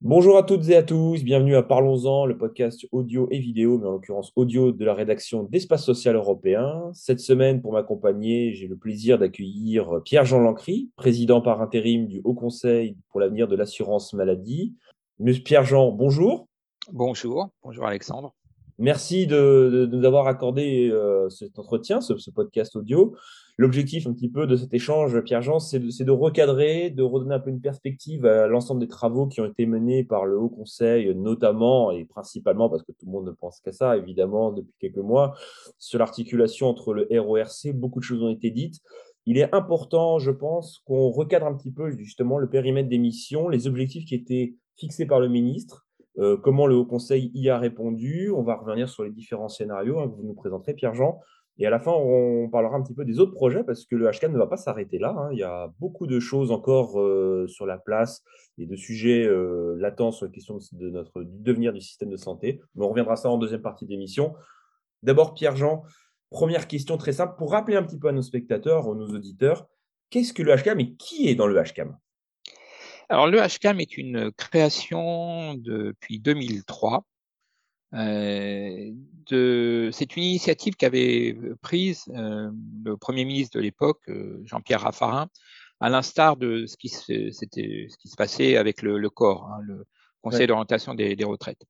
Bonjour à toutes et à tous, bienvenue à Parlons-en, le podcast audio et vidéo, mais en l'occurrence audio de la rédaction d'Espace Social Européen. Cette semaine, pour m'accompagner, j'ai le plaisir d'accueillir Pierre-Jean Lancry, président par intérim du Haut Conseil pour l'avenir de l'assurance maladie. Monsieur Pierre-Jean, bonjour. Bonjour, bonjour Alexandre. Merci de, nous avoir accordé euh, cet entretien, ce, podcast audio. L'objectif un petit peu de cet échange, Pierre-Jean, c'est de, recadrer, de redonner un peu une perspective à l'ensemble des travaux qui ont été menés par le Haut Conseil, notamment et principalement, parce que tout le monde ne pense qu'à ça, évidemment, depuis quelques mois, sur l'articulation entre le RORC. Beaucoup de choses ont été dites. Il est important, je pense, qu'on recadre un petit peu justement le périmètre des missions, les objectifs qui étaient fixés par le ministre, euh, comment le Haut Conseil y a répondu. On va revenir sur les différents scénarios hein, que vous nous présenterez, Pierre-Jean. Et à la fin, on parlera un petit peu des autres projets parce que le HCAM ne va pas s'arrêter là. Hein. Il y a beaucoup de choses encore euh, sur la place et de sujets euh, latents sur la question de notre, du devenir du système de santé. Mais on reviendra ça en deuxième partie d'émission. D'abord, Pierre-Jean, première question très simple pour rappeler un petit peu à nos spectateurs, à nos auditeurs, qu'est-ce que le HCAM et qui est dans le HCAM alors, le HCAM est une création depuis 2003. Euh, c'est une initiative qu'avait prise euh, le Premier ministre de l'époque, euh, Jean-Pierre Raffarin, à l'instar de ce qui, se, ce qui se passait avec le, corps, hein, le Conseil d'orientation des, retraites.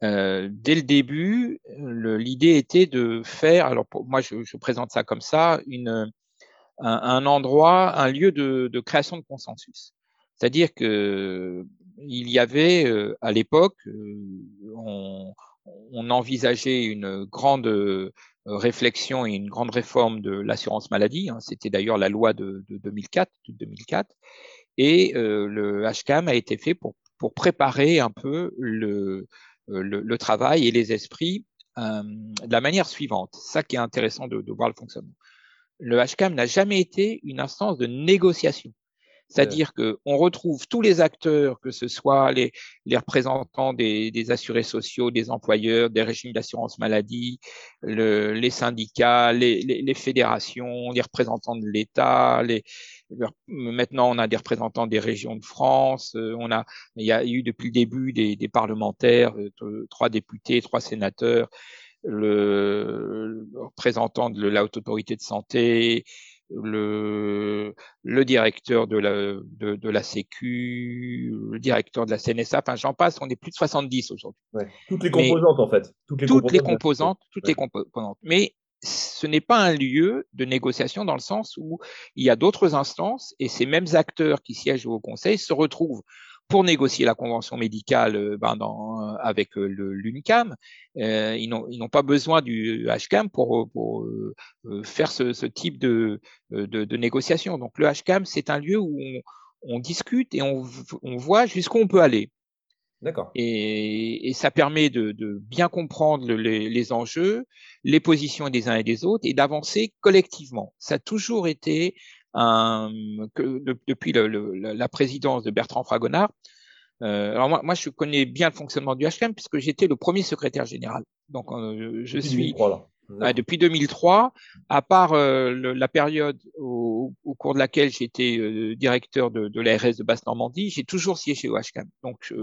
dès le début, l'idée était de faire, alors moi je, présente ça comme ça, une, un, endroit, un lieu de création de consensus. C'est-à-dire que il y avait à l'époque, on, envisageait une grande réflexion et une grande réforme de l'assurance maladie. Hein. C'était d'ailleurs la loi de, 2004, 2004, et le HCAM a été fait pour, préparer un peu le, le, travail et les esprits de la manière suivante. Ça qui est intéressant de, de voir le fonctionnement. Le HCAM n'a jamais été une instance de négociation. C'est-à-dire qu'on retrouve tous les acteurs, que ce soit les, les représentants des, des, assurés sociaux, des employeurs, des régimes d'assurance maladie, le, les syndicats, les, les, les, fédérations, les représentants de l'État. Maintenant, on a des représentants des régions de France. Euh, on a, il y a eu depuis le début des, des parlementaires, euh, trois députés, trois sénateurs, le, le représentant de la haute autorité de santé, le, le directeur de la, de, de, la Sécu, le directeur de la CNSA, enfin j'en passe, on est plus de 70 aujourd'hui. Toutes les composantes en fait. Toutes les toutes composantes, les composantes toutes les composantes. Mais ce n'est pas un lieu de négociation dans le sens où il y a d'autres instances et ces mêmes acteurs qui siègent au Conseil se retrouvent pour négocier la convention médicale euh, ben, dans, euh, avec euh, l'UNCAM. Euh, ils n'ont pas besoin du HCAM pour, pour faire ce, ce type de, de, de, négociation. Donc le HCAM, c'est un lieu où on, on discute et on, on voit jusqu'où on peut aller. D'accord. Et, et, ça permet de, de bien comprendre les, les, enjeux, les positions des uns et des autres et d'avancer collectivement. Ça a toujours été que, depuis la présidence de Bertrand Fragonard. Euh, alors moi, moi, je connais bien le fonctionnement du HCAM puisque j'étais le premier secrétaire général. Donc, euh, je suis depuis 2003, à part euh, la période au, cours de laquelle j'étais directeur de, de l'ARS de Basse-Normandie, j'ai toujours siégé au HCAM. Donc, je,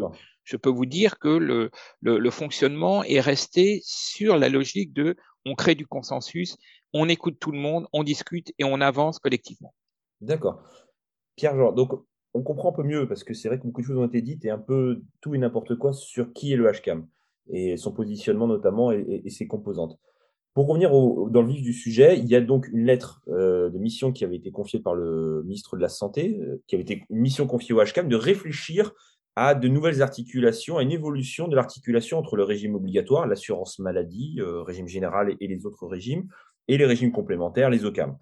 je, peux vous dire que le, le, le, fonctionnement est resté sur la logique de on crée du consensus, on écoute tout le monde, on discute et on avance collectivement. D'accord. Pierre-Jean, donc on comprend un peu mieux parce que c'est vrai que beaucoup de choses ont été dites et un peu tout et n'importe quoi sur qui est le HCAM et son positionnement notamment et, ses composantes. Pour revenir dans le vif du sujet, il y a donc une lettre euh, de mission qui avait été confiée par le ministre de la Santé, euh, qui avait été une mission confiée au HCAM de réfléchir à de nouvelles articulations, à une évolution de l'articulation entre le régime obligatoire, l'assurance maladie, euh, régime général et, les autres régimes, et les régimes complémentaires, les OCAM.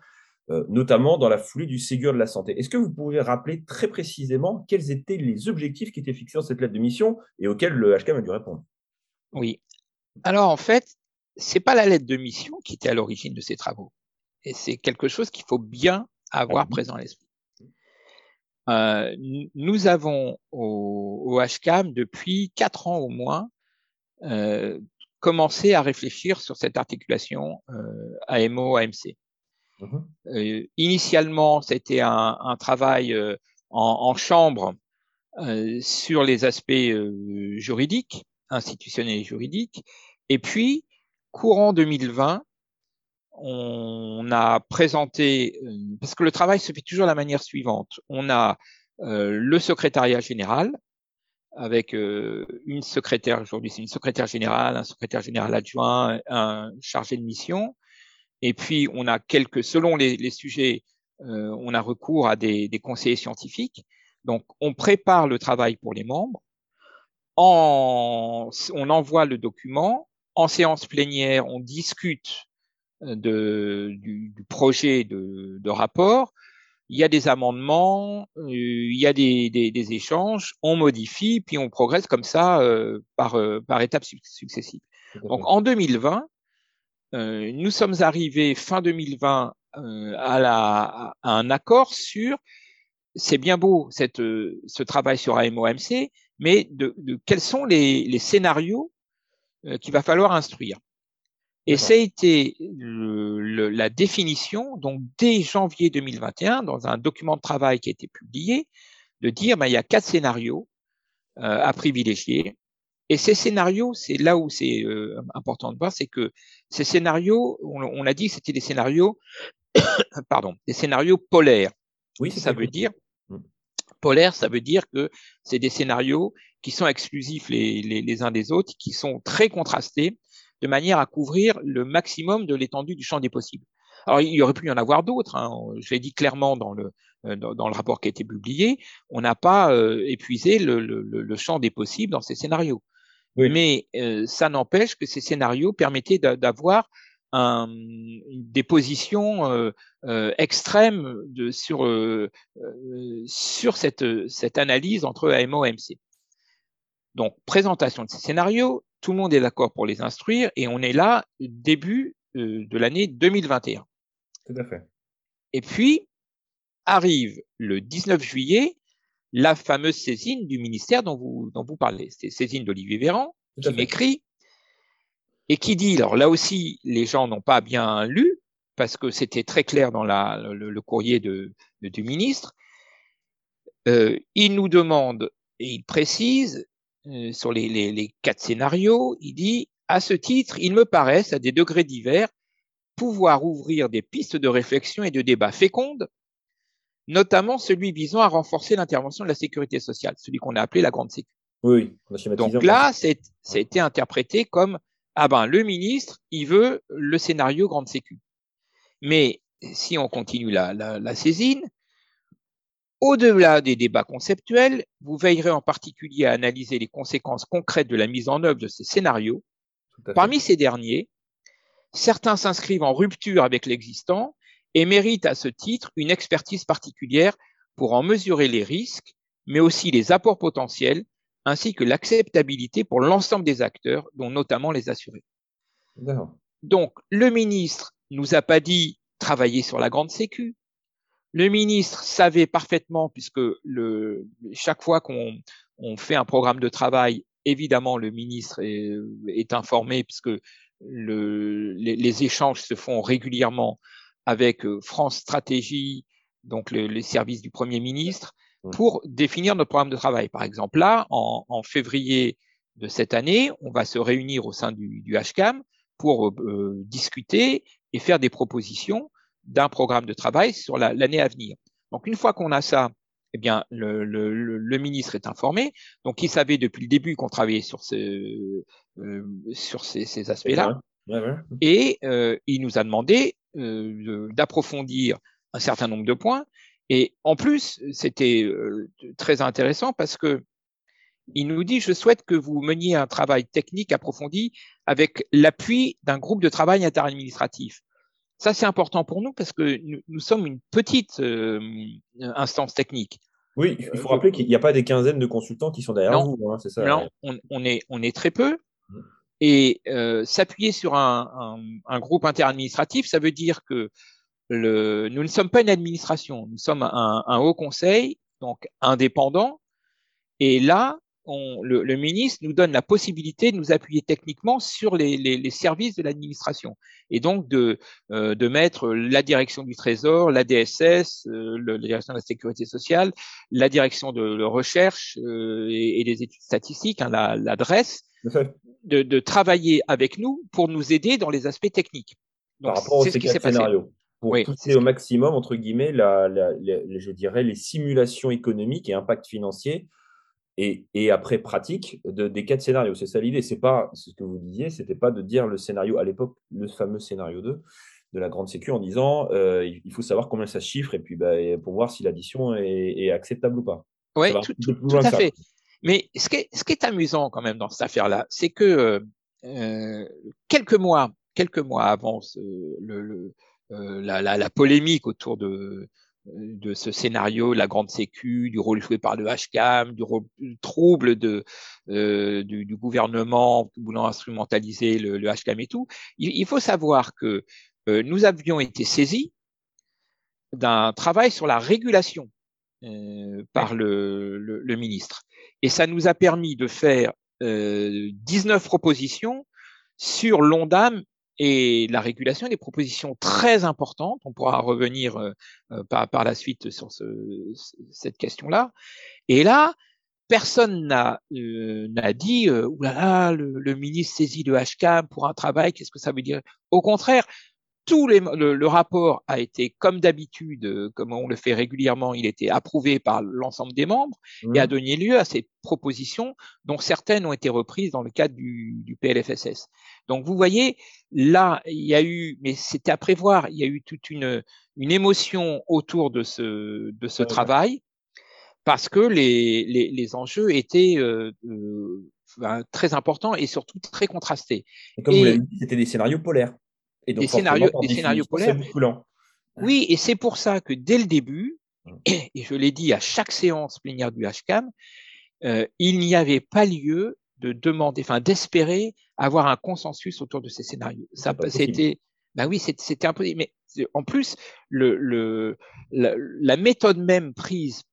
Euh, notamment dans la foulée du Ségur de la santé. Est-ce que vous pouvez rappeler très précisément quels étaient les objectifs qui étaient fixés dans cette lettre de mission et auxquels le HCAM a dû répondre? Oui. Alors en fait, c'est pas la lettre de mission qui était à l'origine de ces travaux. Et c'est quelque chose qu'il faut bien avoir présent à l'esprit. Euh, nous avons au, HCAM, depuis quatre ans au moins, euh, commencé à réfléchir sur cette articulation AMO-AMC. Mhm. initialement, c'était un, travail en, en, chambre sur les aspects juridiques, institutionnels et juridiques. Et puis, courant 2020, on a présenté, parce que le travail se fait toujours de la manière suivante. On a le secrétariat général, avec une secrétaire, aujourd'hui c'est une secrétaire générale, un secrétaire général adjoint, un chargé de mission. Et puis on a quelques, selon les, les sujets, on a recours à des, des, conseillers scientifiques. Donc on prépare le travail pour les membres. En, on envoie le document. En séance plénière, on discute de, du, du projet de, de rapport il y a des amendements, euh, il y a des, des, des, échanges, on modifie, puis on progresse comme ça euh, par, euh, par étapes successives. Donc en 2020, euh, nous sommes arrivés fin 2020 à, la, à un accord sur, c'est bien beau cette, ce travail sur AMOMC, mais de, de quels sont les, les scénarios qu'il va falloir instruire. Et ça a été le, la définition, donc dès janvier 2021, dans un document de travail qui a été publié, de dire ben, il y a quatre scénarios euh, à privilégier. Et ces scénarios, c'est là où c'est euh, important de voir, c'est que ces scénarios, on, on a dit que c'était des scénarios, pardon, des scénarios polaires. Oui, ça veut dire mmh. polaire, ça veut dire que c'est des scénarios qui sont exclusifs les, les, les uns des autres, qui sont très contrastés, de manière à couvrir le maximum de l'étendue du champ des possibles. Alors, il y aurait pu y en avoir d'autres. Hein. Je l'ai dit clairement dans le, euh, dans, le rapport qui a été publié. On n'a pas euh, épuisé le, le, le, champ des possibles dans ces scénarios. Oui. Mais euh, ça n'empêche que ces scénarios permettaient d'avoir un, des positions euh, euh, extrêmes de, sur, euh, sur cette, cette analyse entre AMO et MC. Donc, présentation de ces scénarios, tout le monde est d'accord pour les instruire et on est là début euh, de l'année 2021. Tout à fait. Et puis arrive le 19 juillet la fameuse saisine du ministère dont vous, dont vous parlez. C'est saisine d'Olivier Véran qui m'écrit et qui dit, alors là aussi, les gens n'ont pas bien lu parce que c'était très clair dans la, le, le courrier de, de, du ministre. Euh, il nous demande et il précise euh, sur les, les, les, quatre scénarios, il dit à ce titre, il me paraissent, à des degrés divers, pouvoir ouvrir des pistes de réflexion et de débat fécondes, notamment celui visant à renforcer l'intervention de la sécurité sociale, celui qu'on a appelé la grande sécurité. Oui, Donc là, ça a été interprété comme ah ben le ministre, il veut le scénario grande sécu. Mais si on continue la, la, la saisine, au-delà des débats conceptuels, vous veillerez en particulier à analyser les conséquences concrètes de la mise en œuvre de ces scénarios. Parmi ces derniers, certains s'inscrivent en rupture avec l'existant et méritent à ce titre une expertise particulière pour en mesurer les risques, mais aussi les apports potentiels, ainsi que l'acceptabilité pour l'ensemble des acteurs, dont notamment les assurés. Donc, le ministre nous a pas dit travailler sur la grande sécu, le ministre savait parfaitement, puisque le, chaque fois qu'on on fait un programme de travail, évidemment, le ministre est, est informé, puisque le, les, les, échanges se font régulièrement avec euh, France Stratégie, donc le, les services du Premier ministre, pour définir notre programme de travail. Par exemple, là, en, en février de cette année, on va se réunir au sein du, du HCAM pour euh, discuter et faire des propositions d'un programme de travail sur l'année à venir. Donc, une fois qu'on a ça, eh bien, le, le, le, ministre est informé. Donc, il savait depuis le début qu'on travaillait sur, ce, euh, sur ces, ces aspects-là. Ouais, ouais. Et euh, il nous a demandé euh, d'approfondir un certain nombre de points. Et en plus, c'était euh, très intéressant parce que il nous dit, je souhaite que vous meniez un travail technique approfondi avec l'appui d'un groupe de travail interadministratif. Ça, c'est important pour nous parce que nous, nous sommes une petite instance technique. Oui, il faut rappeler qu'il n'y a pas des quinzaines de consultants qui sont derrière non, vous. Hein, c'est ça. Non, on, on, est, on est très peu. Et euh, s'appuyer sur un, un, un, groupe interadministratif, ça veut dire que le, nous ne sommes pas une administration, nous sommes un, un haut conseil, donc indépendant. Et là, le, ministre nous donne la possibilité de nous appuyer techniquement sur les, services de l'administration. Et donc de, euh, de mettre la direction du Trésor, la DSS, euh, la direction de la sécurité sociale, la direction de la recherche euh, et, des études statistiques, hein, l'adresse, de, travailler avec nous pour nous aider dans les aspects techniques. Par rapport au scénario. Pour pousser au maximum, entre guillemets, je dirais, les simulations économiques et impacts financiers et, après pratique de, des quatre scénarios. C'est ça l'idée. C'est pas ce que vous disiez, c'était pas de dire le scénario à l'époque, le fameux scénario 2 de la grande sécu en disant euh, il faut savoir combien ça se chiffre et puis bah, pour voir si l'addition est, acceptable ou pas. Oui, tout, à fait. Mais ce qui, est, ce qui est amusant quand même dans cette affaire-là, c'est que euh, euh, quelques mois, quelques mois avant le, la, la, polémique autour de, de ce scénario, la grande sécu, du rôle joué par le HCAM, du rôle trouble de, euh, du, gouvernement voulant instrumentaliser le, le HCAM et tout. Il, faut savoir que euh, nous avions été saisis d'un travail sur la régulation euh, par le, le, ministre. Et ça nous a permis de faire 19 propositions sur l'ONDAM et la régulation des propositions très importantes. On pourra revenir euh, euh, par, par, la suite sur ce, cette question-là. Et là, personne n'a euh, dit euh, oulala, le, le ministre saisit le HCAM pour un travail, qu'est-ce que ça veut dire? Au contraire, tout les, le, rapport a été, comme d'habitude, euh, comme on le fait régulièrement, il était approuvé par l'ensemble des membres et a mmh. donné lieu à ces propositions, dont certaines ont été reprises dans le cadre du, du PLFSS. Donc vous voyez, là, il y a eu, mais c'était à prévoir, il y a eu toute une, une émotion autour de ce, de ce travail parce que les, les, les enjeux étaient euh, euh, très importants et surtout très contrastés. Et comme vous l'avez dit, c'était des scénarios polaires. Et donc, des scénarios, des scénarios polaires. Oui, et c'est pour ça que dès le début, et je l'ai dit à chaque séance plénière du HCAM, euh, il n'y avait pas lieu de demander, enfin d'espérer avoir un consensus autour de ces scénarios. Ça, c'était, ben oui, c'était impossible. Mais en plus, le, le, la, méthode même prise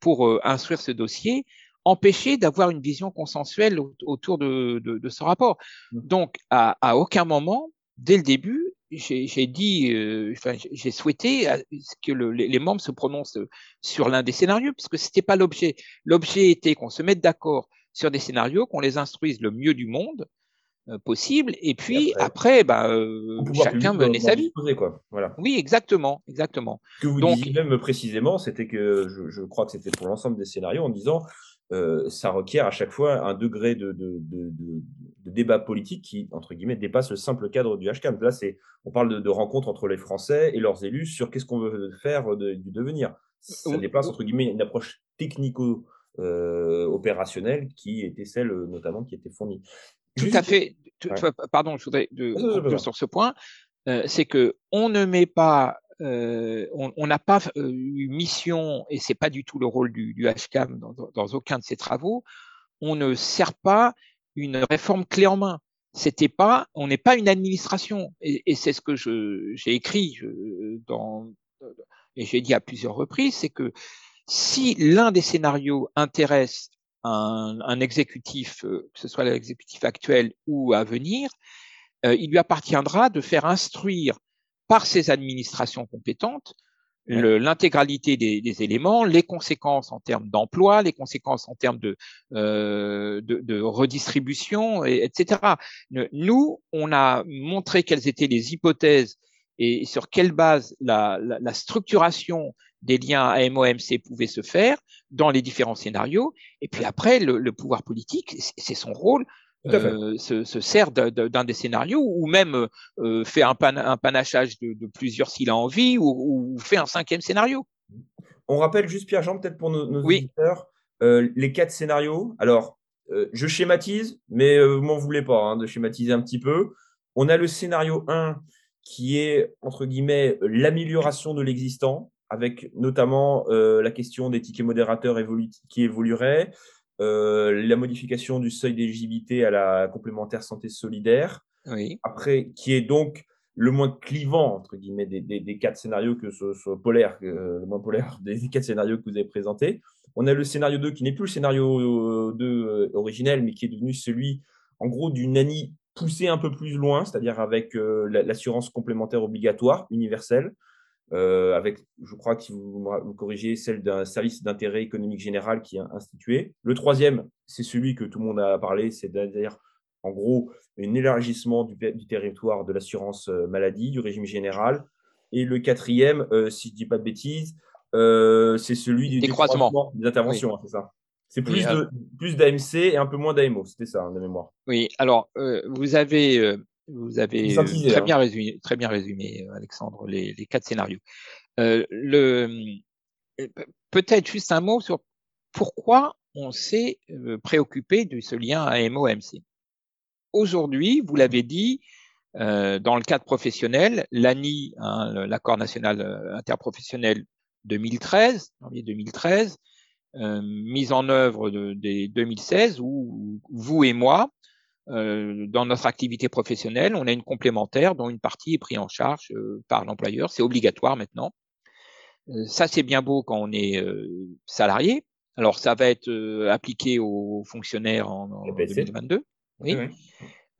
pour euh, instruire ce dossier empêchait d'avoir une vision consensuelle autour de, de, de ce rapport. Mmh. Donc, à, à aucun moment, dès le début, j'ai dit, euh, enfin, j'ai souhaité euh, que le, les membres se prononcent sur l'un des scénarios, parce que c'était pas l'objet. L'objet était qu'on se mette d'accord sur des scénarios, qu'on les instruise le mieux du monde euh, possible, et puis après, bah, chacun menait sa vie. Quoi. Voilà. Oui, exactement, exactement. Ce que vous Donc, disiez même précisément, c'était que je, je, crois que c'était pour l'ensemble des scénarios en disant euh, ça requiert à chaque fois un degré de, de, de, de, débat politique qui, entre guillemets, dépasse le simple cadre du HCAM. Là, c'est, on parle de, rencontres entre les Français et leurs élus sur qu'est-ce qu'on veut faire du devenir. Ça dépasse, entre guillemets, une approche technico-opérationnelle euh, qui était celle, notamment, qui était fournie. Tout à fait. Pardon, je voudrais de, sur ce point. Euh, c'est que on ne met pas euh, on n'a pas euh, eu mission, et c'est pas du tout le rôle du, du HCAM dans, dans, aucun de ses travaux, on ne sert pas une réforme clé en main. C'était pas, on n'est pas une administration, et, et c'est ce que j'ai écrit dans, et j'ai dit à plusieurs reprises, c'est que si l'un des scénarios intéresse un, un exécutif, euh, que ce soit l'exécutif actuel ou à venir, il lui appartiendra de faire instruire par ces administrations compétentes l'intégralité des, des, éléments, les conséquences en termes d'emploi, les conséquences en termes de, euh, de, de, redistribution, et, etc. Nous, on a montré quelles étaient les hypothèses et sur quelle base la, la, la structuration des liens AMO-MC pouvait se faire dans les différents scénarios. Et puis après, le, le pouvoir politique, c'est son rôle euh, se, se, sert d'un des scénarios ou même euh, fait un, un panachage de, de, plusieurs s'il a envie ou, ou, fait un cinquième scénario. On rappelle juste Pierre-Jean, peut-être pour nos, nos auditeurs, euh, les quatre scénarios. Alors, je schématise, mais vous m'en voulez pas hein, de schématiser un petit peu. On a le scénario 1 qui est, entre guillemets, l'amélioration de l'existant, avec notamment la question des tickets modérateurs qui évolueraient, la modification du seuil d'éligibilité à la complémentaire santé solidaire. Oui. Après, qui est donc le moins clivant, entre guillemets, des, quatre scénarios que ce soit polaire, le moins polaire des quatre scénarios que vous avez présentés. On a le scénario 2 qui n'est plus le scénario 2 originel, mais qui est devenu celui, en gros, d'une Annie poussée un peu plus loin, c'est-à-dire avec l'assurance complémentaire obligatoire universelle. Euh, avec, je crois que si vous me corrigez, celle d'un service d'intérêt économique général qui est institué. Le troisième, c'est celui que tout le monde a parlé, c'est d'ailleurs en gros un élargissement du, territoire de l'assurance euh, maladie, du régime général. Et le quatrième, euh, si je ne dis pas de bêtises, c'est celui du décroissement des interventions, hein, c'est ça. C'est plus, plus d'AMC et un peu moins d'AMO, c'était ça, hein, de mémoire. Oui, alors vous avez vous avez euh, très, hein. bien résumé, très bien résumé, euh, Alexandre, les, quatre scénarios. Euh, peut-être juste un mot sur pourquoi on s'est préoccupé de ce lien AMO-MC. Aujourd'hui, vous l'avez dit, dans le cadre professionnel, l'ANI, hein, l'accord national interprofessionnel 2013, 2013, mise en œuvre de, des 2016, où vous et moi, dans notre activité professionnelle, on a une complémentaire dont une partie est prise en charge euh, par l'employeur. C'est obligatoire maintenant. Euh, ça, c'est bien beau quand on est salarié. Alors, ça va être appliqué aux fonctionnaires en, 2022. Oui.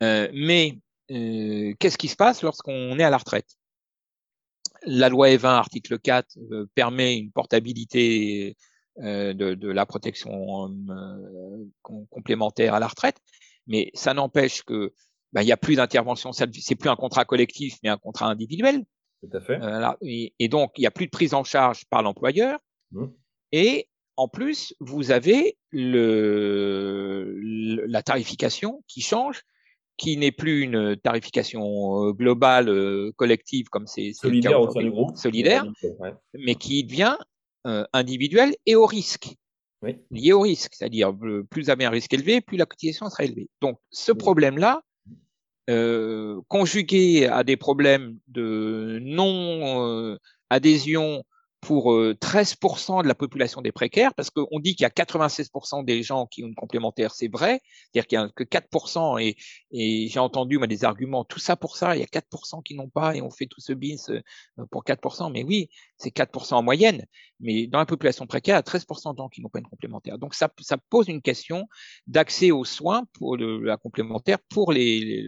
mais qu'est-ce qui se passe lorsqu'on est à la retraite? La loi E20, article 4, permet une portabilité de, de, la protection complémentaire à la retraite. Mais ça n'empêche que ben, il n'y a plus d'intervention, c'est plus un contrat collectif, mais un contrat individuel. Tout à fait. Euh, et, donc, il n'y a plus de prise en charge par l'employeur. Mmh. Et en plus, vous avez le, la tarification qui change, qui n'est plus une tarification euh, globale, euh, collective, comme c'est solidaire au sein du groupe, solidaire, mais qui devient individuelle et au risque oui. lié au risque. C'est-à-dire, plus vous avez un risque élevé, plus la cotisation sera élevée. Donc, ce problème-là, euh, conjugué à des problèmes de non-adhésion euh, pour 13% euh, de la population des précaires, parce qu'on dit qu'il y a 96% des gens qui ont une complémentaire, c'est vrai, c'est-à-dire qu'il n'y a que 4%, et, et j'ai entendu moi, des arguments, tout ça pour ça, il y a 4% qui n'ont pas, et on fait tout ce bins euh, pour 4%, mais oui, c'est 4% en moyenne, mais dans la population précaire, il y a 13% de gens qui n'ont pas une complémentaire. Donc ça, ça pose une question d'accès aux soins pour le, la complémentaire pour les,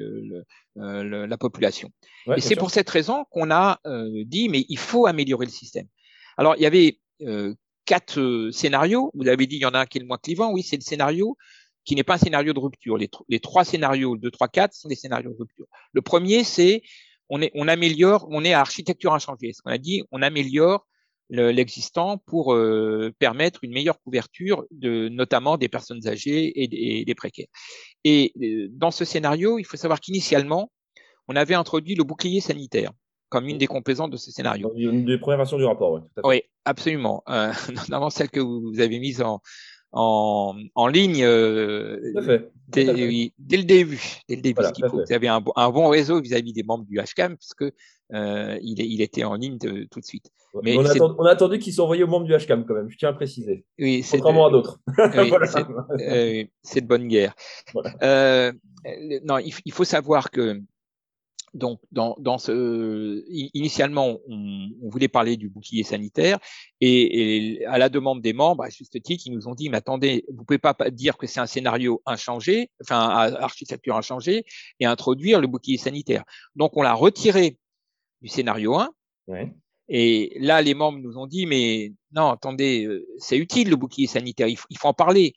euh, la population. et c'est pour cette raison qu'on a dit, mais il faut améliorer le système. Alors, il y avait euh, quatre euh, scénarios. Vous avez dit, il y en a un qui est le moins clivant. Oui, c'est le scénario qui n'est pas un scénario de rupture. Les, trois scénarios, 2, 3, 4, sont des scénarios de rupture. Le premier, c'est on, améliore, on est à architecture inchangée. Ce qu'on a dit, on améliore l'existant pour euh, permettre une meilleure couverture de notamment des personnes âgées et des précaires. Et dans ce scénario, il faut savoir qu'initialement, on avait introduit le bouclier sanitaire comme une des composantes de ce scénario. Une des premières versions du rapport, oui. Oui, absolument. Euh, notamment celle que vous avez mise en, en, en ligne euh, dès, dès, le début. Dès le début, Vous avez un, un bon réseau vis-à-vis des membres du HCAM, puisque euh, il, il, était en ligne tout de suite. Mais on, a attendu qu'ils soient envoyés aux membres du HCAM quand même, je tiens à préciser. Oui, Contrairement à d'autres. Oui, euh, c'est de bonne guerre. Euh, non, il, il, faut savoir que donc, dans, dans ce, initialement, on, on, voulait parler du bouclier sanitaire et, et, à la demande des membres, à juste titre, ils nous ont dit, mais attendez, vous pouvez pas dire que c'est un scénario inchangé, enfin, architecture inchangée et introduire le bouclier sanitaire. Donc, on l'a retiré du scénario 1. Ouais. Et là, les membres nous ont dit, mais non, attendez, euh, c'est utile le bouclier sanitaire, il faut en parler.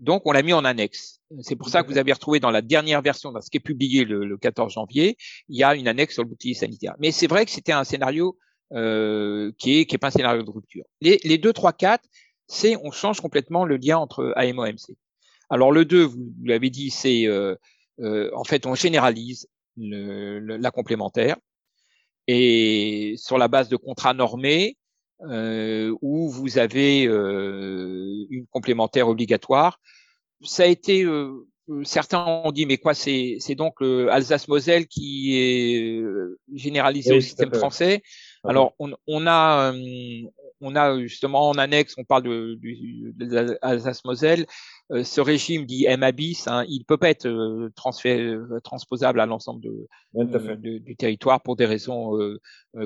Donc, on l'a mis en annexe. C'est pour ça que vous avez retrouvé dans la dernière version, dans ce qui est publié le, 14 janvier, il y a une annexe sur le bouclier sanitaire. Mais c'est vrai que c'était un scénario euh, qui est qui est pas un scénario de rupture. Les, les 2, 3, 4, c'est on change complètement le lien entre AMO et MC. Alors le 2, vous, l'avez dit, c'est euh, euh, en fait on généralise le, la complémentaire et sur la base de contrats normés euh, où vous avez euh, une complémentaire obligatoire. Ça a été, euh, certains ont dit, mais quoi, c'est donc Alsace-Moselle qui est généralisé au système français. Alors, on, on, a, on a justement en annexe, on parle de, de, Alsace-Moselle, ce régime dit MABIS, hein, il peut pas être transposable à l'ensemble du territoire pour des raisons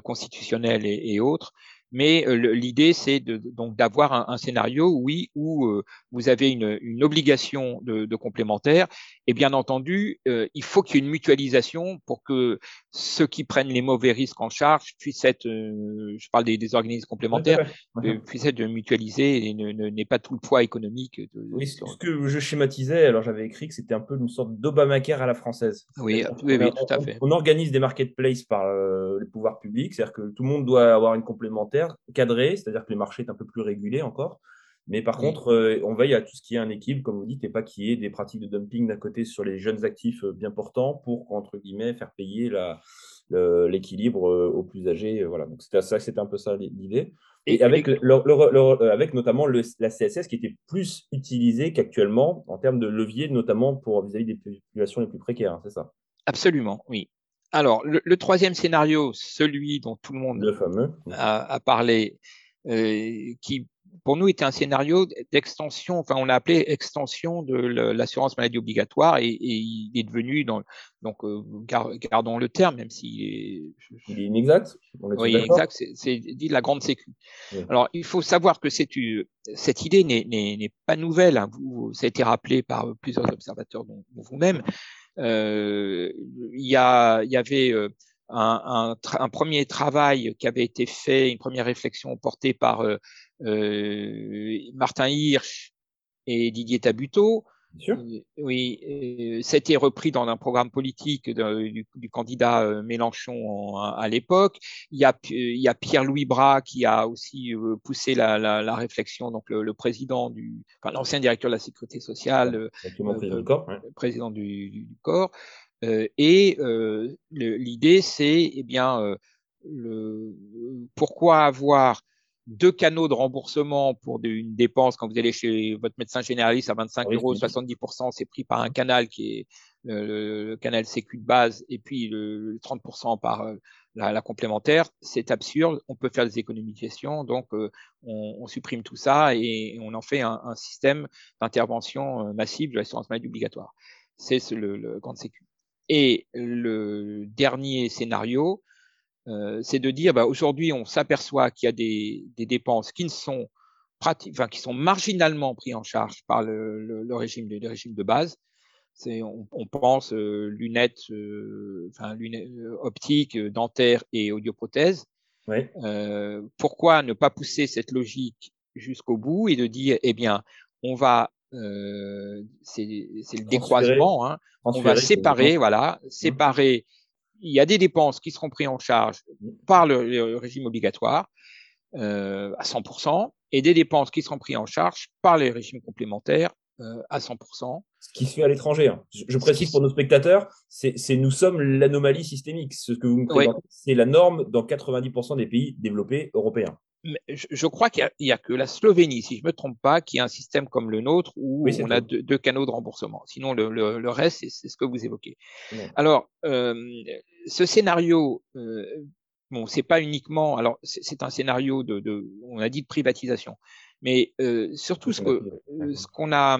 constitutionnelles et, et autres. Mais l'idée, c'est donc d'avoir un, scénario, oui, où vous avez une, une obligation de, de, complémentaire. Et bien entendu, il faut qu'il y ait une mutualisation pour que ceux qui prennent les mauvais risques en charge puissent être, je parle des, des organismes complémentaires, puissent être mutualisés et n'aient pas tout le poids économique. De, oui, ce que je schématisais, alors j'avais écrit que c'était un peu une sorte d'Obamacare à la française. Oui, oui, oui, tout à fait. On, organise des marketplaces par les pouvoirs publics, c'est-à-dire que tout le monde doit avoir une complémentaire cadré, c'est-à-dire que les marchés sont un peu plus régulés encore. Mais par contre, euh, on veille à tout ce qui est un équilibre, comme vous dites, et pas qu'il y ait des pratiques de dumping d'un côté sur les jeunes actifs euh, bien portants pour, entre guillemets, faire payer l'équilibre euh, aux plus âgés. Voilà. Donc c'était ça, c'était un peu ça l'idée. Et, avec, avec notamment le, la CSS qui était plus utilisée qu'actuellement en termes de levier, notamment pour vis-à-vis des populations les plus précaires, hein, c'est ça? Absolument, oui. Alors, le, troisième scénario, celui dont tout le monde A, parlé, euh, qui pour nous était un scénario d'extension, enfin on l'a appelé extension de l'assurance maladie obligatoire et, il est devenu, dans, donc euh, gardons le terme, même s'il est, il est inexact. oui, exact, c'est dit la grande sécu. Alors il faut savoir que cette idée n'est pas nouvelle, hein. vous, ça a été rappelé par plusieurs observateurs, dont vous-même. Euh, il y, a, il y avait euh, un, un, premier travail qui avait été fait, une première réflexion portée par euh, Martin Hirsch et Didier Tabuteau, Sûr. Oui, c'était repris dans un programme politique du, candidat Mélenchon à l'époque. Il y a, Pierre-Louis Bras qui a aussi poussé la, la, la réflexion, donc le, président du, enfin, l'ancien directeur de la sécurité sociale, président du corps. Président du, du corps. et l'idée, c'est, eh bien, le, pourquoi avoir deux canaux de remboursement pour une dépense quand vous allez chez votre médecin généraliste à 25 euros, 70% c'est pris par un canal qui est le, canal sécu de base et puis le, 30% par euh, la, complémentaire, c'est absurde. On peut faire des économies de gestion, donc euh, on, supprime tout ça et, on en fait un, système d'intervention euh, massive de l'assurance maladie obligatoire. C'est le, le grand sécu. Et le dernier scénario, euh, c'est de dire bah, aujourd'hui on s'aperçoit qu'il y a des, des, dépenses qui ne sont enfin, qui sont marginalement pris en charge par le, le, régime, de, le régime de base. On, on, pense euh, lunettes, euh, enfin, lunettes euh, optiques, dentaires et audioprothèses. Oui. pourquoi ne pas pousser cette logique jusqu'au bout et de dire eh bien on va c'est le décroisement, hein, on va séparer, voilà, mmh. séparer il y a des dépenses qui seront prises en charge par le, régime obligatoire euh, à 100% et des dépenses qui seront prises en charge par les régimes complémentaires euh, à 100%. Ce qui se fait à l'étranger. Hein. Je, précise pour nos spectateurs, c'est nous sommes l'anomalie systémique. Ce que vous me présentez, c'est la norme dans 90% des pays développés européens je, crois qu'il n'y a, que la Slovénie, si je ne me trompe pas, qui a un système comme le nôtre où on a deux, canaux de remboursement. Sinon, le, reste, c'est ce que vous évoquez. Alors, euh, ce scénario, euh, bon, c'est pas uniquement, alors c'est un scénario de, de, on a dit de privatisation, mais euh, surtout ce que, ce qu'on a,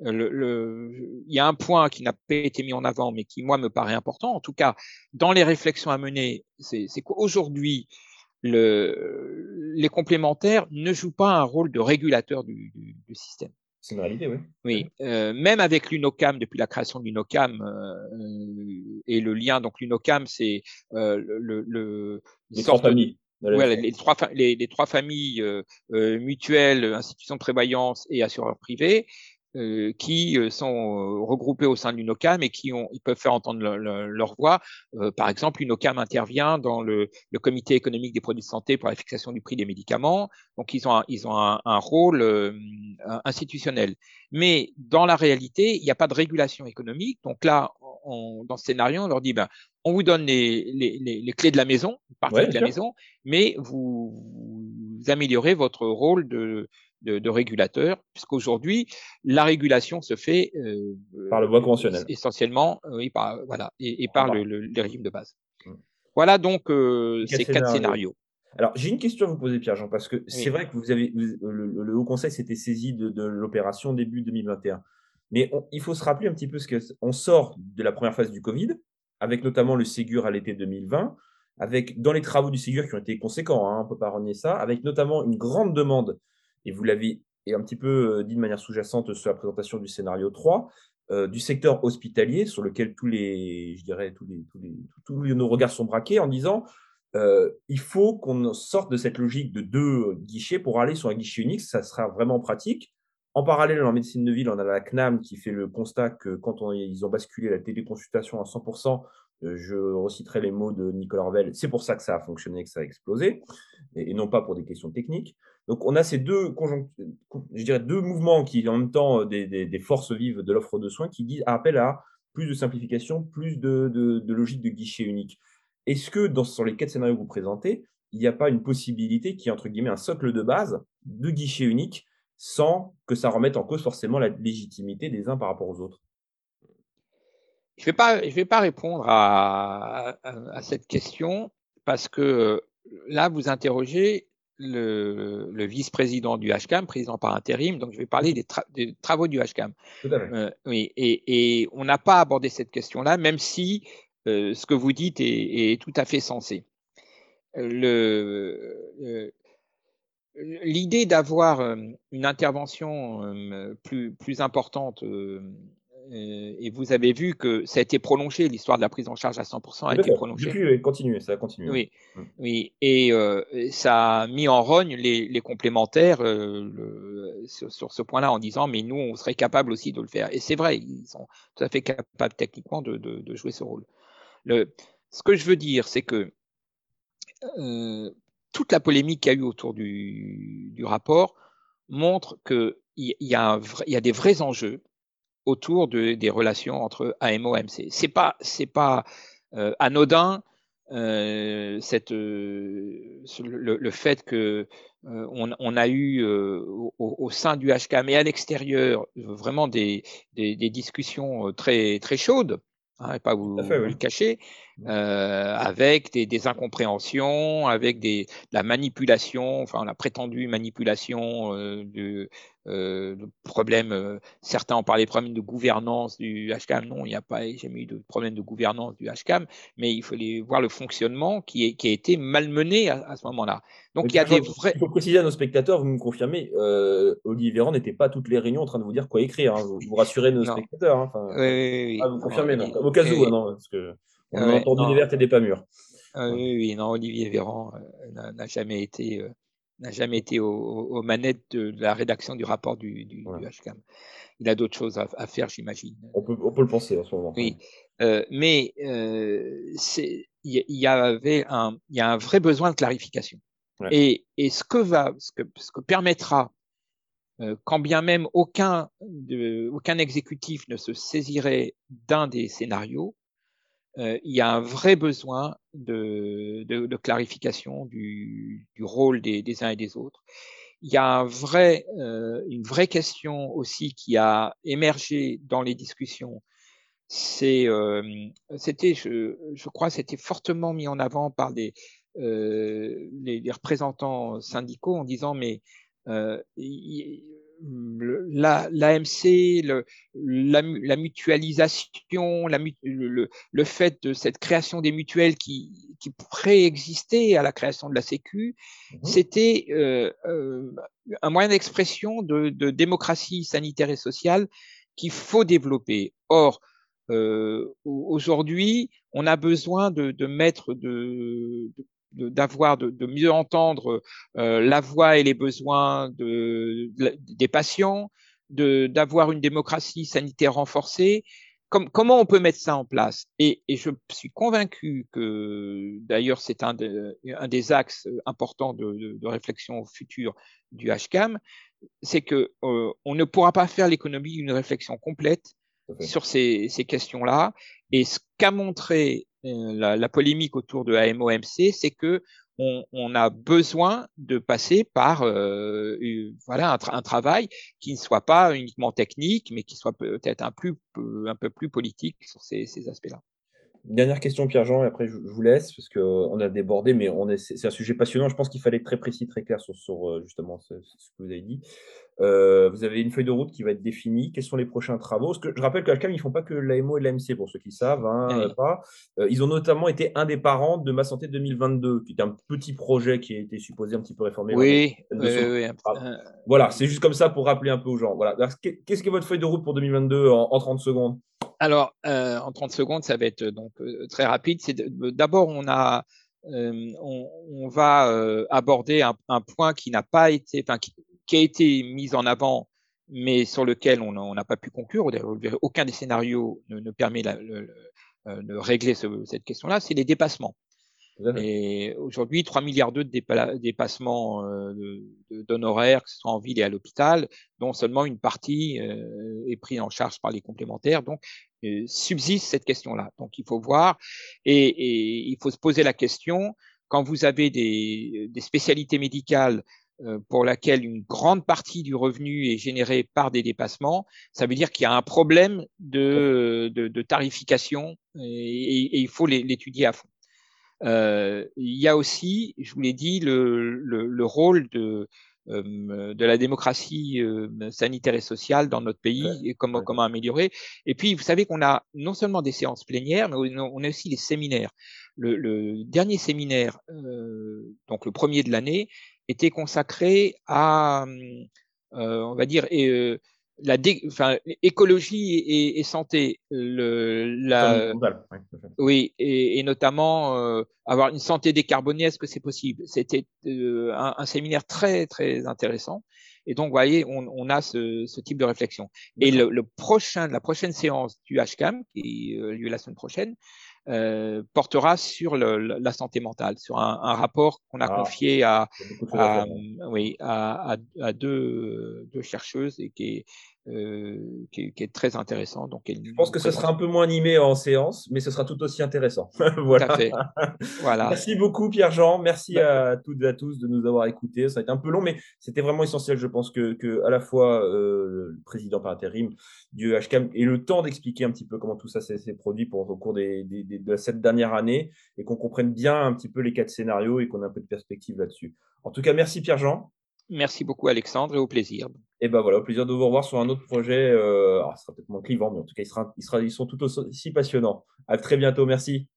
le, le, il y a un point qui n'a pas été mis en avant, mais qui moi me paraît important. En tout cas, dans les réflexions à mener, c'est qu'aujourd'hui, le, les complémentaires ne jouent pas un rôle de régulateur du, du, du système. C'est une réalité, oui. Oui, euh, même avec l'UNOCAM, depuis la création de l'UNOCAM euh, et le lien, donc l'UNOCAM, c'est euh, le, le, les trois familles. Ouais, les, trois, les, les, trois familles euh, euh, mutuelles, institutions de prévoyance et assureurs privés. Euh, qui euh, sont euh, regroupés au sein de l'UNOCAM et qui ont, ils peuvent faire entendre leur voix. par exemple, l'UNOCAM intervient dans le, le, comité économique des produits de santé pour la fixation du prix des médicaments. Donc, ils ont un, ils ont un, un rôle institutionnel. Mais dans la réalité, il n'y a pas de régulation économique. Donc là, on, dans ce scénario, on leur dit, ben, on vous donne les, les, les, clés de la maison, partie de la maison, mais vous, vous améliorez votre rôle de, de, de régulateur, puisqu'aujourd'hui, la régulation se fait euh, par le voie conventionnelle. Essentiellement, euh, oui, par, voilà, et, et par le, le, les régimes de base. Mmh. Voilà donc euh, ces quatre scénarios. Alors, j'ai une question à vous poser, Pierre-Jean, parce que c'est vrai que vous avez, le, Haut Conseil s'était saisi de, l'opération début 2021. Mais il faut se rappeler un petit peu ce qu'on sort de la première phase du Covid, avec notamment le Ségur à l'été 2020, avec dans les travaux du Ségur qui ont été conséquents, hein, on ne peut pas renier ça, avec notamment une grande demande, et vous l'avez un petit peu euh, dit de manière sous-jacente sur la présentation du scénario 3, euh, du secteur hospitalier sur lequel tous les, je dirais, tous, les, tous, nos regards sont braqués en disant euh, il faut qu'on sorte de cette logique de deux guichets pour aller sur un guichet unique, ça sera vraiment pratique. En parallèle, en médecine de ville, on a la CNAM qui fait le constat que quand ils ont basculé la téléconsultation à 100%, euh, je reciterai les mots de Nicolas Orvel, c'est pour ça que ça a fonctionné, que ça a explosé, et, non pas pour des questions techniques. Donc on a ces deux, je dirais deux mouvements qui, en même temps, euh, des, forces vives de l'offre de soins qui disent, appellent à plus de simplification, plus de, logique de guichet unique. Est-ce que dans, sur les quatre scénarios que vous présentez, il n'y a pas une possibilité qui est entre guillemets un socle de base de guichet unique sans que ça remette en cause forcément la légitimité des uns par rapport aux autres? Je ne vais, pas, vais pas répondre à, cette question parce que là, vous interrogez le, vice-président du HCAM, président par intérim, donc je vais parler des, travaux du HCAM. Euh, oui, et, on n'a pas abordé cette question-là, même si euh, ce que vous dites est, tout à fait sensé. L'idée d'avoir euh, une intervention plus, plus importante euh, et vous avez vu que ça a été prolongé, l'histoire de la prise en charge à 100% a été prolongée. Depuis, continué, ça a continué. Oui, mm. oui. Et euh, ça a mis en rogne les, complémentaires euh, sur, ce point-là en disant mais nous, on serait capable aussi de le faire. Et c'est vrai, ils sont tout à fait capables techniquement de, jouer ce rôle. Le, ce que je veux dire, c'est que toute la polémique qu'il y a eu autour du, du rapport montre qu'il y, y, a des vrais enjeux autour de, des relations entre AMO et MC. C'est pas c'est pas euh, anodin euh, cette, euh, le, le, fait que on, on, a eu au, au, sein du HK, mais à l'extérieur, vraiment des, des, des, discussions très très chaudes hein, pas vous, le cacher, mmh. euh, avec des, des, incompréhensions, avec des, la manipulation, enfin la prétendue manipulation euh, de, euh. Euh, certains ont parlé de problèmes de gouvernance du HCAM. Non, il n'y a pas jamais eu de problème de gouvernance du HCAM, mais il fallait voir le fonctionnement qui, est, qui a été malmené à, à ce moment-là. Donc il y a des vrais. Faut préciser à nos spectateurs, vous me confirmez, euh, Olivier Véran n'était pas toutes les réunions en train de vous dire quoi écrire. Hein. Vous, vous, rassurez nos spectateurs. Hein. Enfin, oui, oui, oui. Ah, vous confirmez, non. Au cas où, hein, non, parce que on a entendu des vertes et des pas mûres. oui, oui, non, Olivier Véran euh, n'a jamais été euh, n'a jamais été aux, manettes de, la rédaction du rapport du, du, HCAM. Il a d'autres choses à, faire, j'imagine. On peut, on peut, le penser en ce moment. Oui, euh, mais euh, il y, avait un, y a un vrai besoin de clarification. Et, et, ce que va, ce que, ce que permettra, euh, quand bien même aucun, de, aucun exécutif ne se saisirait d'un des scénarios, il y a un vrai besoin de, clarification du, rôle des, uns et des autres. Il y a un vrai, euh, une vraie question aussi qui a émergé dans les discussions. Euh, c'était, je, je, crois, c'était fortement mis en avant par des, euh, les, représentants syndicaux en disant mais euh, l'AMC, la, la, la, mutualisation, la, le, le, fait de cette création des mutuelles qui, qui préexistait à la création de la Sécu, mmh c'était euh, euh, un moyen d'expression de, de, démocratie sanitaire et sociale qu'il faut développer. Or, euh, aujourd'hui, on a besoin de, de mettre de, d'avoir de, de, mieux entendre euh, la voix et les besoins de, des patients, d'avoir une démocratie sanitaire renforcée. Comme, comment on peut mettre ça en place? Et, et, je suis convaincu que, d'ailleurs, c'est un, un, des axes importants de, de, réflexion future du HCAM, c'est que euh, on ne pourra pas faire l'économie d'une réflexion complète sur ces, ces questions-là. Et ce qu'a montré la, la, polémique autour de AMOMC, c'est que on, a besoin de passer par euh, voilà un, travail qui ne soit pas uniquement technique, mais qui soit peut-être un, peu plus politique sur ces, ces aspects-là. Dernière question, Pierre-Jean, et après je, vous laisse, parce qu'on a débordé, mais c'est un sujet passionnant. Je pense qu'il fallait être très précis, très clair sur, sur justement ce, ce, que vous avez dit. Euh, vous avez une feuille de route qui va être définie. Quels sont les prochains travaux? Parce que je rappelle qu'à CAM, ils ne font pas que l'AMO et l'AMC, pour ceux qui savent. Hein, pas. Euh, ils ont notamment été un des parents de Ma Santé 2022, qui est un petit projet qui a été supposé un petit peu réformer. Oui, oui, Voilà, c'est juste comme ça pour rappeler un peu aux gens. Voilà. Qu'est-ce que votre feuille de route pour 2022 en, 30 secondes? Alors, euh, en 30 secondes, ça va être donc très rapide. D'abord, on on, va aborder un, point qui n'a pas été, enfin, qui, a été mise en avant, mais sur lequel on n'a pas pu conclure. Aucun des scénarios ne, permet euh, de régler cette question-là, c'est les dépassements. Et aujourd'hui, 3 milliards d'euros de dépassements euh, d'honoraires, que ce soit en ville et à l'hôpital, dont seulement une partie euh, est prise en charge par les complémentaires. Donc, subsiste cette question-là. Donc, il faut voir et, et, il faut se poser la question quand vous avez des, des spécialités médicales euh, pour laquelle une grande partie du revenu est générée par des dépassements, ça veut dire qu'il y a un problème de, de, tarification et, il faut l'étudier à fond. Euh, il y a aussi, je vous l'ai dit, le, le, rôle de, euh, de la démocratie sanitaire et sociale dans notre pays et comment, comment améliorer. Et puis, vous savez qu'on a non seulement des séances plénières, mais on a aussi des séminaires. Le, le dernier séminaire, donc le premier de l'année, était consacré à, euh, on va dire, euh, la enfin, écologie et, santé. Le, la, oui, et, notamment euh, avoir une santé décarbonée, est-ce que c'est possible? C'était un, séminaire très très intéressant. Et donc, vous voyez, on, on a ce, ce, type de réflexion. Et le, le, prochain, la prochaine séance du HCAM, qui a lieu la semaine prochaine, euh, portera sur le, la santé mentale, sur un, un rapport qu'on a ah, confié à, à, oui, à, à, deux, deux chercheuses et qui est euh, qui, est, très intéressant. Donc, je pense que ce sera un peu moins animé en séance, mais ce sera tout aussi intéressant. voilà. Tout à fait. voilà. Merci beaucoup Pierre-Jean. Merci bah, à toutes et à tous de nous avoir écoutés. Ça a été un peu long, mais c'était vraiment essentiel. Je pense que, que à la fois euh, le président par intérim du HCAM ait le temps d'expliquer un petit peu comment tout ça s'est produit pour, au cours des, des, de cette dernière année et qu'on comprenne bien un petit peu les quatre scénarios et qu'on ait un peu de perspective là-dessus. En tout cas, merci Pierre-Jean. Merci beaucoup Alexandre et au plaisir. Et ben voilà, au plaisir de vous revoir sur un autre projet. Euh, alors, ce sera peut-être moins clivant, mais en tout cas, ils sont tout aussi passionnants. À très bientôt. Merci.